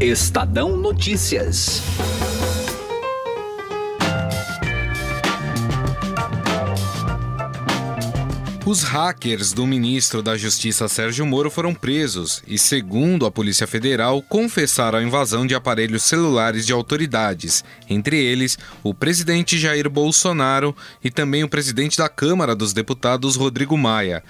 Estadão Notícias. Os hackers do ministro da Justiça Sérgio Moro foram presos e, segundo a Polícia Federal, confessaram a invasão de aparelhos celulares de autoridades, entre eles o presidente Jair Bolsonaro e também o presidente da Câmara dos Deputados, Rodrigo Maia.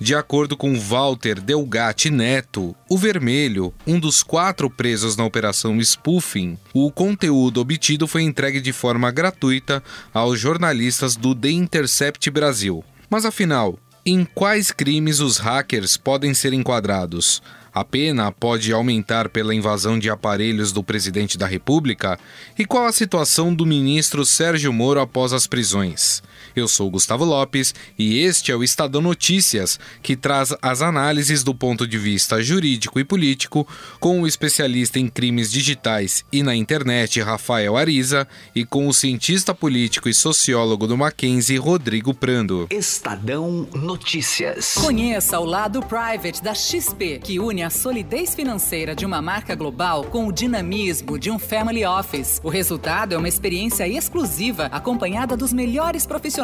De acordo com Walter Delgatti Neto, o Vermelho, um dos quatro presos na operação Spoofing, o conteúdo obtido foi entregue de forma gratuita aos jornalistas do The Intercept Brasil. Mas afinal, em quais crimes os hackers podem ser enquadrados? A pena pode aumentar pela invasão de aparelhos do presidente da República? E qual a situação do ministro Sérgio Moro após as prisões? Eu sou Gustavo Lopes e este é o Estadão Notícias, que traz as análises do ponto de vista jurídico e político com o especialista em crimes digitais e na internet Rafael Ariza e com o cientista político e sociólogo do Mackenzie Rodrigo Prando. Estadão Notícias. Conheça o lado private da XP, que une a solidez financeira de uma marca global com o dinamismo de um family office. O resultado é uma experiência exclusiva acompanhada dos melhores profissionais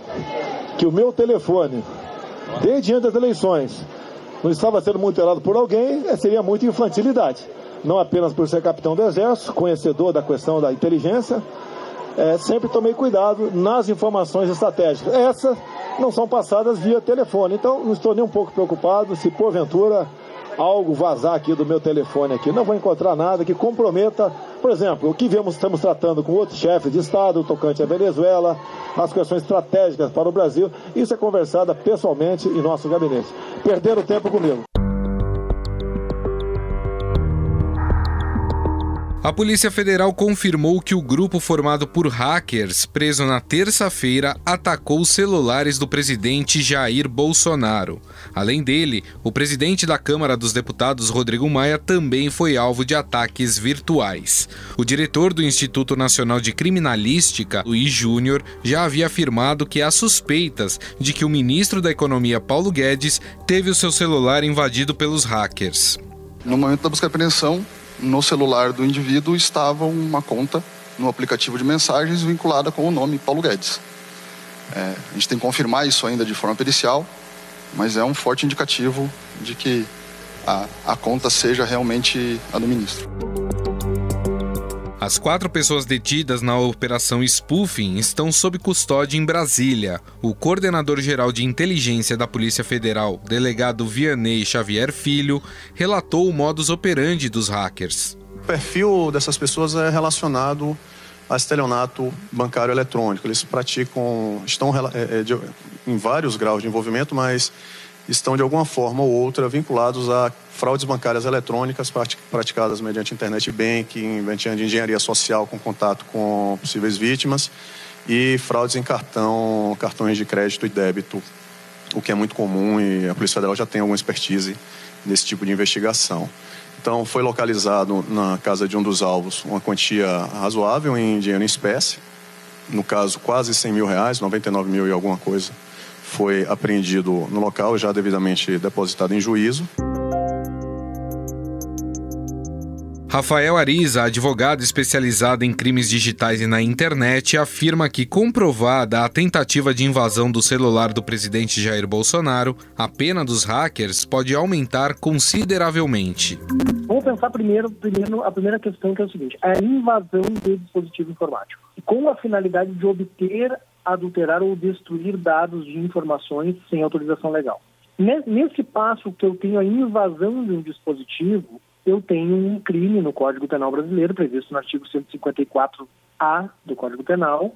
que o meu telefone, desde antes das eleições, não estava sendo monitorado por alguém, é, seria muita infantilidade. Não apenas por ser capitão do Exército, conhecedor da questão da inteligência, é, sempre tomei cuidado nas informações estratégicas. Essas não são passadas via telefone, então não estou nem um pouco preocupado se porventura algo vazar aqui do meu telefone aqui. Não vou encontrar nada que comprometa, por exemplo, o que vemos, estamos tratando com outros chefes de Estado, tocante à Venezuela, as questões estratégicas para o Brasil. Isso é conversada pessoalmente em nosso gabinete. Perderam tempo comigo. A Polícia Federal confirmou que o grupo formado por hackers, preso na terça-feira, atacou os celulares do presidente Jair Bolsonaro. Além dele, o presidente da Câmara dos Deputados, Rodrigo Maia, também foi alvo de ataques virtuais. O diretor do Instituto Nacional de Criminalística, Luiz Júnior, já havia afirmado que há suspeitas de que o ministro da Economia, Paulo Guedes, teve o seu celular invadido pelos hackers. No momento da busca e apreensão, no celular do indivíduo estava uma conta no aplicativo de mensagens vinculada com o nome Paulo Guedes. É, a gente tem que confirmar isso ainda de forma pericial, mas é um forte indicativo de que a, a conta seja realmente a do ministro. As quatro pessoas detidas na operação Spoofing estão sob custódia em Brasília. O coordenador-geral de inteligência da Polícia Federal, delegado Vianney Xavier Filho, relatou o modus operandi dos hackers. O perfil dessas pessoas é relacionado a estelionato bancário eletrônico. Eles praticam, estão é, é, em vários graus de envolvimento, mas estão de alguma forma ou outra vinculados a fraudes bancárias eletrônicas praticadas mediante internet banking, mediante engenharia social com contato com possíveis vítimas e fraudes em cartão, cartões de crédito e débito, o que é muito comum e a Polícia Federal já tem alguma expertise nesse tipo de investigação. Então, foi localizado na casa de um dos alvos uma quantia razoável em dinheiro em espécie, no caso, quase 100 mil reais, 99 mil e alguma coisa foi apreendido no local, já devidamente depositado em juízo. Rafael Ariza, advogado especializado em crimes digitais e na internet, afirma que, comprovada a tentativa de invasão do celular do presidente Jair Bolsonaro, a pena dos hackers pode aumentar consideravelmente. Vamos pensar primeiro, primeiro a primeira questão, que é o seguinte: a invasão do dispositivo informático. Com a finalidade de obter adulterar ou destruir dados de informações sem autorização legal. Nesse passo que eu tenho a invasão de um dispositivo, eu tenho um crime no Código Penal brasileiro, previsto no artigo 154A do Código Penal,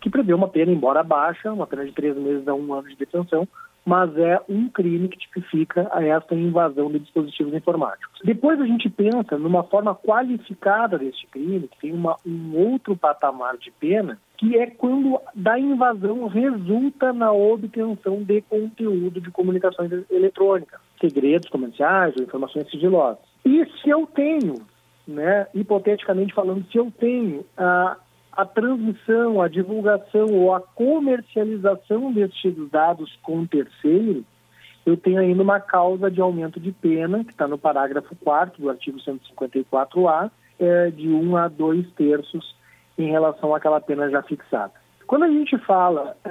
que prevê uma pena, embora baixa, uma pena de três meses a um ano de detenção, mas é um crime que tipifica essa invasão de dispositivos informáticos. Depois a gente pensa numa forma qualificada deste crime, que tem uma, um outro patamar de pena, que é quando da invasão resulta na obtenção de conteúdo de comunicações eletrônicas, segredos comerciais ou informações sigilosas. E se eu tenho, né, hipoteticamente falando, se eu tenho a, a transmissão, a divulgação ou a comercialização destes dados com terceiro, eu tenho ainda uma causa de aumento de pena, que está no parágrafo 4 do artigo 154A, é, de 1 um a 2 terços em relação àquela pena já fixada. Quando a gente fala é,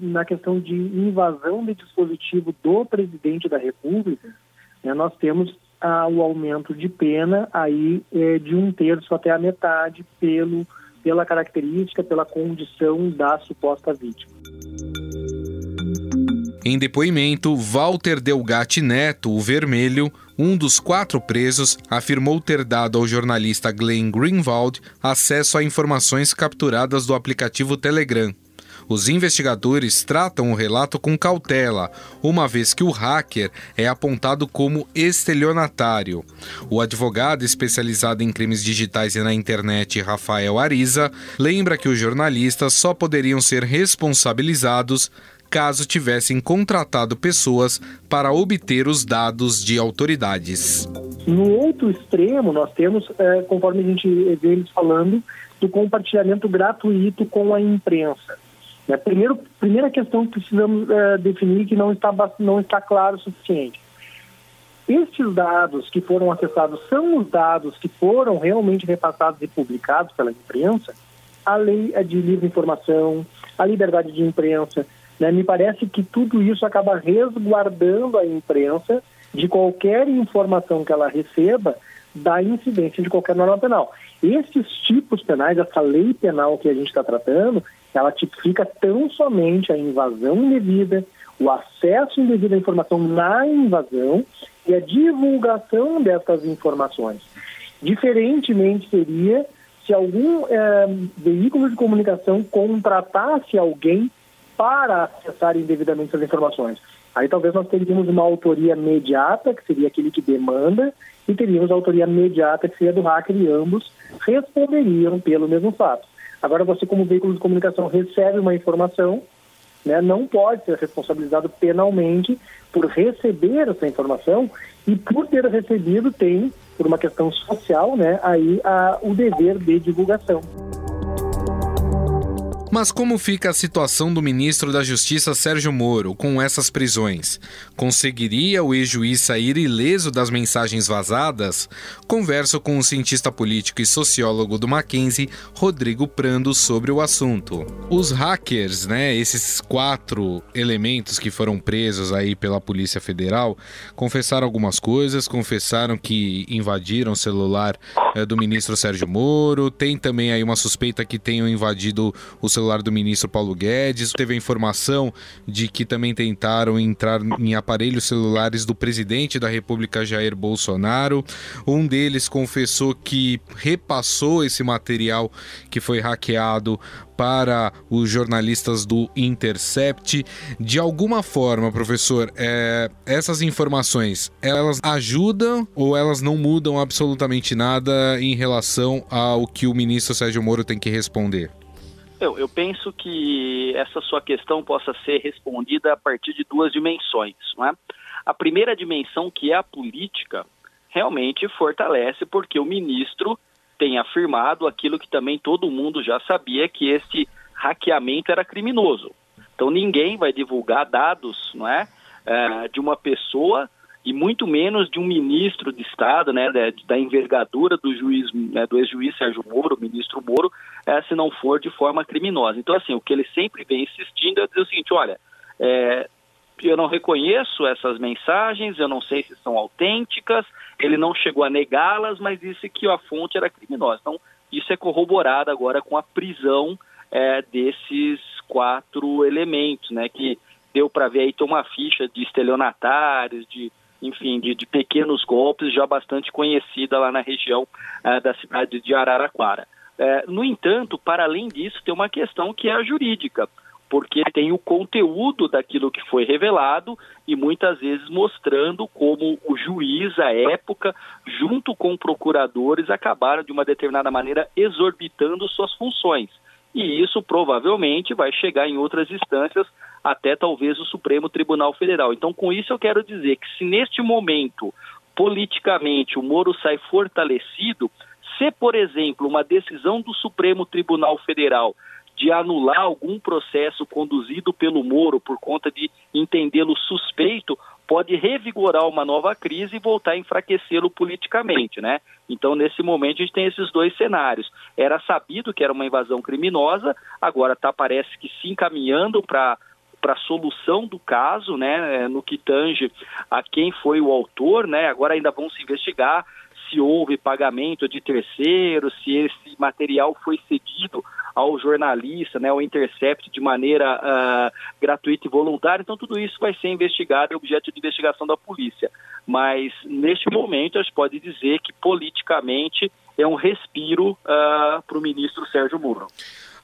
na questão de invasão de dispositivo do presidente da República, né, nós temos ah, o aumento de pena aí é, de um terço até a metade pelo, pela característica, pela condição da suposta vítima. Em depoimento, Walter Delgatti Neto, o Vermelho, um dos quatro presos, afirmou ter dado ao jornalista Glenn Greenwald acesso a informações capturadas do aplicativo Telegram. Os investigadores tratam o relato com cautela, uma vez que o hacker é apontado como estelionatário. O advogado especializado em crimes digitais e na internet, Rafael Ariza, lembra que os jornalistas só poderiam ser responsabilizados caso tivessem contratado pessoas para obter os dados de autoridades. No outro extremo, nós temos, é, conforme a gente vê eles falando, do compartilhamento gratuito com a imprensa. É, primeiro, primeira questão que precisamos é, definir que não está, não está claro o suficiente. Estes dados que foram acessados são os dados que foram realmente repassados e publicados pela imprensa? A lei é de livre informação, a liberdade de imprensa, né? Me parece que tudo isso acaba resguardando a imprensa de qualquer informação que ela receba da incidência de qualquer norma penal. Esses tipos penais, essa lei penal que a gente está tratando, ela tipifica tão somente a invasão indevida, o acesso indevido à informação na invasão e a divulgação dessas informações. Diferentemente seria se algum é, veículo de comunicação contratasse alguém para acessar indevidamente as informações. Aí talvez nós teríamos uma autoria imediata, que seria aquele que demanda, e teríamos a autoria imediata, que seria do hacker, e ambos responderiam pelo mesmo fato. Agora, você, como veículo de comunicação, recebe uma informação, né, não pode ser responsabilizado penalmente por receber essa informação e, por ter recebido, tem, por uma questão social, né, aí a, o dever de divulgação. Mas como fica a situação do ministro da Justiça Sérgio Moro com essas prisões? Conseguiria o ex-juiz sair ileso das mensagens vazadas? Converso com o cientista político e sociólogo do Mackenzie, Rodrigo Prando, sobre o assunto. Os hackers, né, esses quatro elementos que foram presos aí pela Polícia Federal, confessaram algumas coisas, confessaram que invadiram o celular é, do ministro Sérgio Moro, tem também aí uma suspeita que tenham invadido o celular do ministro Paulo Guedes. Teve a informação de que também tentaram entrar em aparelhos celulares do presidente da República Jair Bolsonaro. Um deles confessou que repassou esse material que foi hackeado para os jornalistas do Intercept. De alguma forma, professor, é, essas informações elas ajudam ou elas não mudam absolutamente nada em relação ao que o ministro Sérgio Moro tem que responder? Eu, eu penso que essa sua questão possa ser respondida a partir de duas dimensões. Não é? A primeira dimensão, que é a política, realmente fortalece porque o ministro tem afirmado aquilo que também todo mundo já sabia, que esse hackeamento era criminoso. Então ninguém vai divulgar dados não é, é de uma pessoa e muito menos de um ministro de Estado, né, da, da envergadura do juiz, né, do ex-juiz Sérgio Moro, ministro Moro, é, se não for de forma criminosa. Então, assim, o que ele sempre vem insistindo é dizer o seguinte, olha, é, eu não reconheço essas mensagens, eu não sei se são autênticas, ele não chegou a negá-las, mas disse que a fonte era criminosa. Então, isso é corroborado agora com a prisão é, desses quatro elementos, né, que deu para ver aí, tem uma ficha de estelionatários, de enfim, de, de, pequenos golpes já bastante conhecida lá na região uh, da cidade de Araraquara. Uh, no entanto, para além disso, tem uma questão que é a jurídica. porque tem o conteúdo daquilo que foi revelado e muitas vezes mostrando como o juiz, à época, junto com procuradores, acabaram de uma determinada maneira exorbitando suas funções. E isso provavelmente vai chegar em outras instâncias, até talvez o Supremo Tribunal Federal. Então, com isso, eu quero dizer que se neste momento, politicamente, o Moro sai fortalecido, se, por exemplo, uma decisão do Supremo Tribunal Federal de anular algum processo conduzido pelo Moro por conta de entendê-lo suspeito, pode revigorar uma nova crise e voltar a enfraquecê-lo politicamente, né? Então, nesse momento, a gente tem esses dois cenários. Era sabido que era uma invasão criminosa, agora tá, parece que se encaminhando para para a solução do caso, né, no que tange a quem foi o autor, né, agora ainda vão se investigar se houve pagamento de terceiros, se esse material foi cedido ao jornalista, né, ao Intercept de maneira uh, gratuita e voluntária. Então, tudo isso vai ser investigado, é objeto de investigação da polícia. Mas, neste momento, a gente pode dizer que politicamente é um respiro uh, para o ministro Sérgio Moro.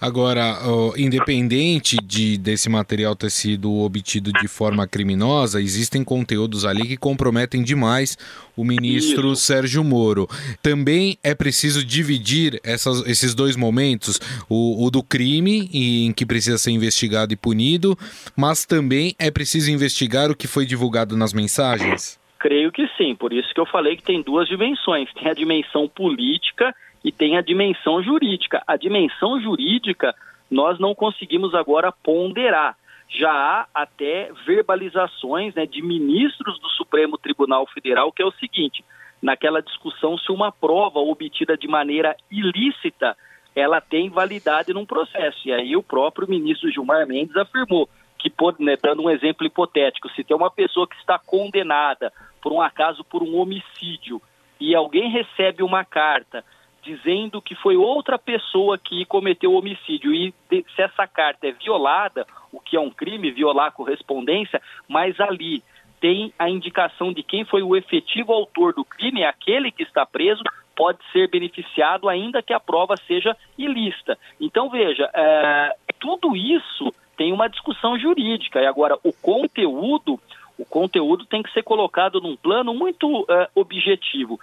Agora, independente de desse material ter sido obtido de forma criminosa, existem conteúdos ali que comprometem demais o ministro Isso. Sérgio Moro. Também é preciso dividir essas, esses dois momentos, o, o do crime, em que precisa ser investigado e punido, mas também é preciso investigar o que foi divulgado nas mensagens? Creio que sim, por isso que eu falei que tem duas dimensões. Tem a dimensão política e tem a dimensão jurídica. A dimensão jurídica nós não conseguimos agora ponderar. Já há até verbalizações né, de ministros do Supremo Tribunal Federal, que é o seguinte: naquela discussão se uma prova obtida de maneira ilícita ela tem validade num processo. E aí o próprio ministro Gilmar Mendes afirmou que, né, dando um exemplo hipotético, se tem uma pessoa que está condenada por um acaso por um homicídio e alguém recebe uma carta dizendo que foi outra pessoa que cometeu o homicídio e se essa carta é violada, o que é um crime, violar a correspondência, mas ali tem a indicação de quem foi o efetivo autor do crime, aquele que está preso, pode ser beneficiado ainda que a prova seja ilícita. Então, veja, é, tudo isso tem uma discussão jurídica. E agora, o conteúdo, o conteúdo tem que ser colocado num plano muito é, objetivo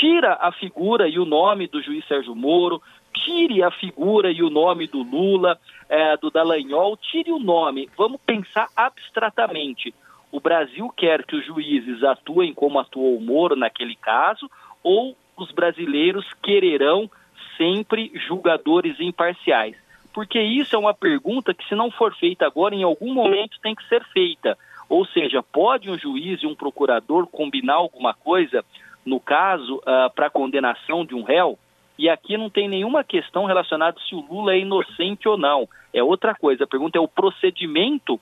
tira a figura e o nome do juiz Sérgio Moro, tire a figura e o nome do Lula, é, do Dallagnol, tire o nome. Vamos pensar abstratamente. O Brasil quer que os juízes atuem como atuou o Moro naquele caso, ou os brasileiros quererão sempre julgadores imparciais? Porque isso é uma pergunta que, se não for feita agora, em algum momento tem que ser feita. Ou seja, pode um juiz e um procurador combinar alguma coisa no caso, uh, para condenação de um réu, e aqui não tem nenhuma questão relacionada se o Lula é inocente ou não. É outra coisa. A pergunta é: o procedimento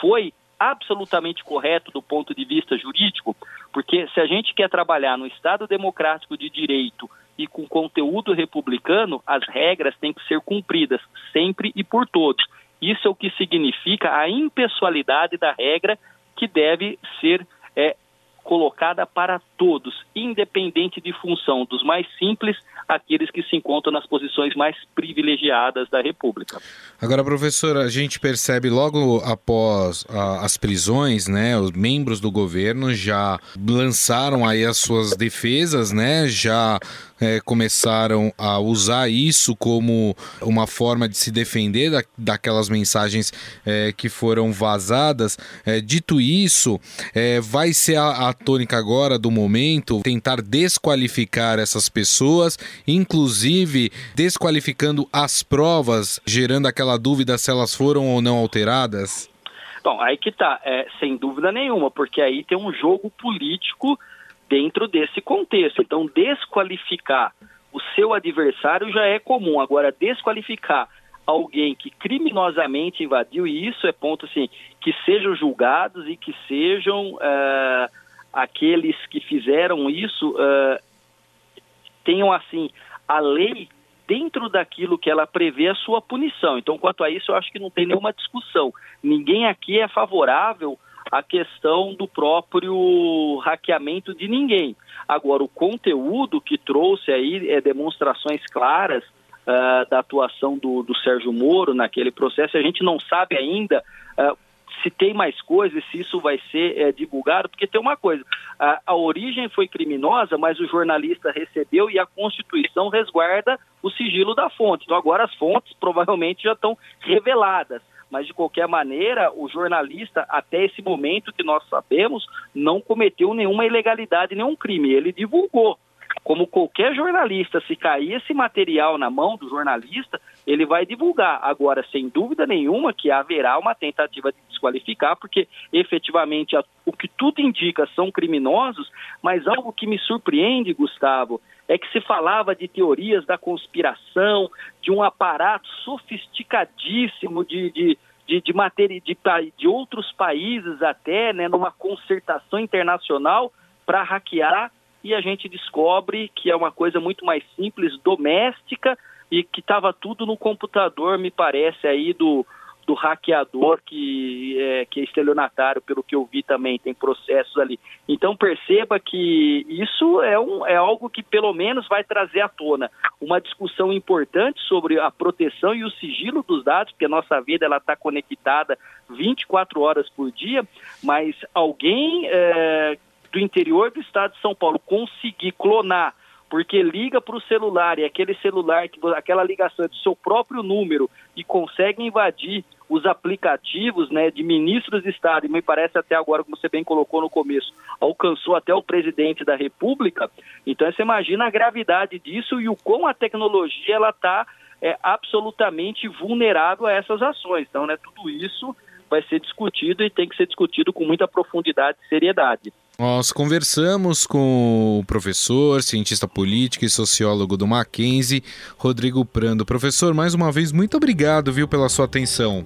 foi absolutamente correto do ponto de vista jurídico? Porque se a gente quer trabalhar no Estado democrático de direito e com conteúdo republicano, as regras têm que ser cumpridas sempre e por todos. Isso é o que significa a impessoalidade da regra que deve ser é, colocada para todos, independente de função, dos mais simples àqueles que se encontram nas posições mais privilegiadas da República. Agora, professor, a gente percebe logo após a, as prisões, né, os membros do governo já lançaram aí as suas defesas, né, já é, começaram a usar isso como uma forma de se defender da, daquelas mensagens é, que foram vazadas. É, dito isso, é, vai ser a, a tônica agora do momento tentar desqualificar essas pessoas, inclusive desqualificando as provas, gerando aquela dúvida se elas foram ou não alteradas? Bom, aí que tá, é, sem dúvida nenhuma, porque aí tem um jogo político dentro desse contexto. Então, desqualificar o seu adversário já é comum. Agora, desqualificar alguém que criminosamente invadiu, e isso é ponto assim, que sejam julgados e que sejam uh, aqueles que fizeram isso uh, tenham assim a lei dentro daquilo que ela prevê a sua punição. Então, quanto a isso, eu acho que não tem nenhuma discussão. Ninguém aqui é favorável a questão do próprio hackeamento de ninguém. Agora, o conteúdo que trouxe aí é demonstrações claras uh, da atuação do, do, Sérgio Moro naquele processo. A gente não sabe ainda uh, se tem mais coisas, se isso vai ser é, divulgado, porque tem uma coisa, a, a, origem foi criminosa, mas o jornalista recebeu e a Constituição resguarda o sigilo da fonte. Então agora as fontes provavelmente já estão reveladas. Mas de qualquer maneira, o jornalista, até esse momento que nós sabemos, não cometeu nenhuma ilegalidade, nenhum crime. Ele divulgou como qualquer jornalista, se cair esse material na mão do jornalista, ele vai divulgar. Agora, sem dúvida nenhuma que haverá uma tentativa de desqualificar, porque efetivamente o que tudo indica são criminosos, mas algo que me surpreende, Gustavo, é que se falava de teorias da conspiração, de um aparato sofisticadíssimo de, de de, de, matéria, de, de outros países até, né, numa concertação internacional para hackear e a gente descobre que é uma coisa muito mais simples, doméstica e que estava tudo no computador, me parece, aí do, do hackeador que é, que é estelionatário, pelo que eu vi também, tem processos ali. Então perceba que isso é, um, é algo que pelo menos vai trazer à tona uma discussão importante sobre a proteção e o sigilo dos dados, porque a nossa vida está conectada 24 horas por dia, mas alguém é, do interior do estado de São Paulo conseguir clonar, porque liga para o celular e aquele celular, aquela ligação é do seu próprio número e consegue invadir os aplicativos né, de ministros de Estado, e me parece até agora, como você bem colocou no começo, alcançou até o presidente da República, então você imagina a gravidade disso e o quão a tecnologia ela está é, absolutamente vulnerável a essas ações. Então, né, tudo isso vai ser discutido e tem que ser discutido com muita profundidade e seriedade. Nós conversamos com o professor, cientista político e sociólogo do Mackenzie, Rodrigo Prando. Professor, mais uma vez, muito obrigado, viu, pela sua atenção.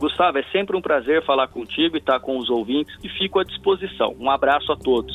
Gustavo, é sempre um prazer falar contigo e estar com os ouvintes e fico à disposição. Um abraço a todos.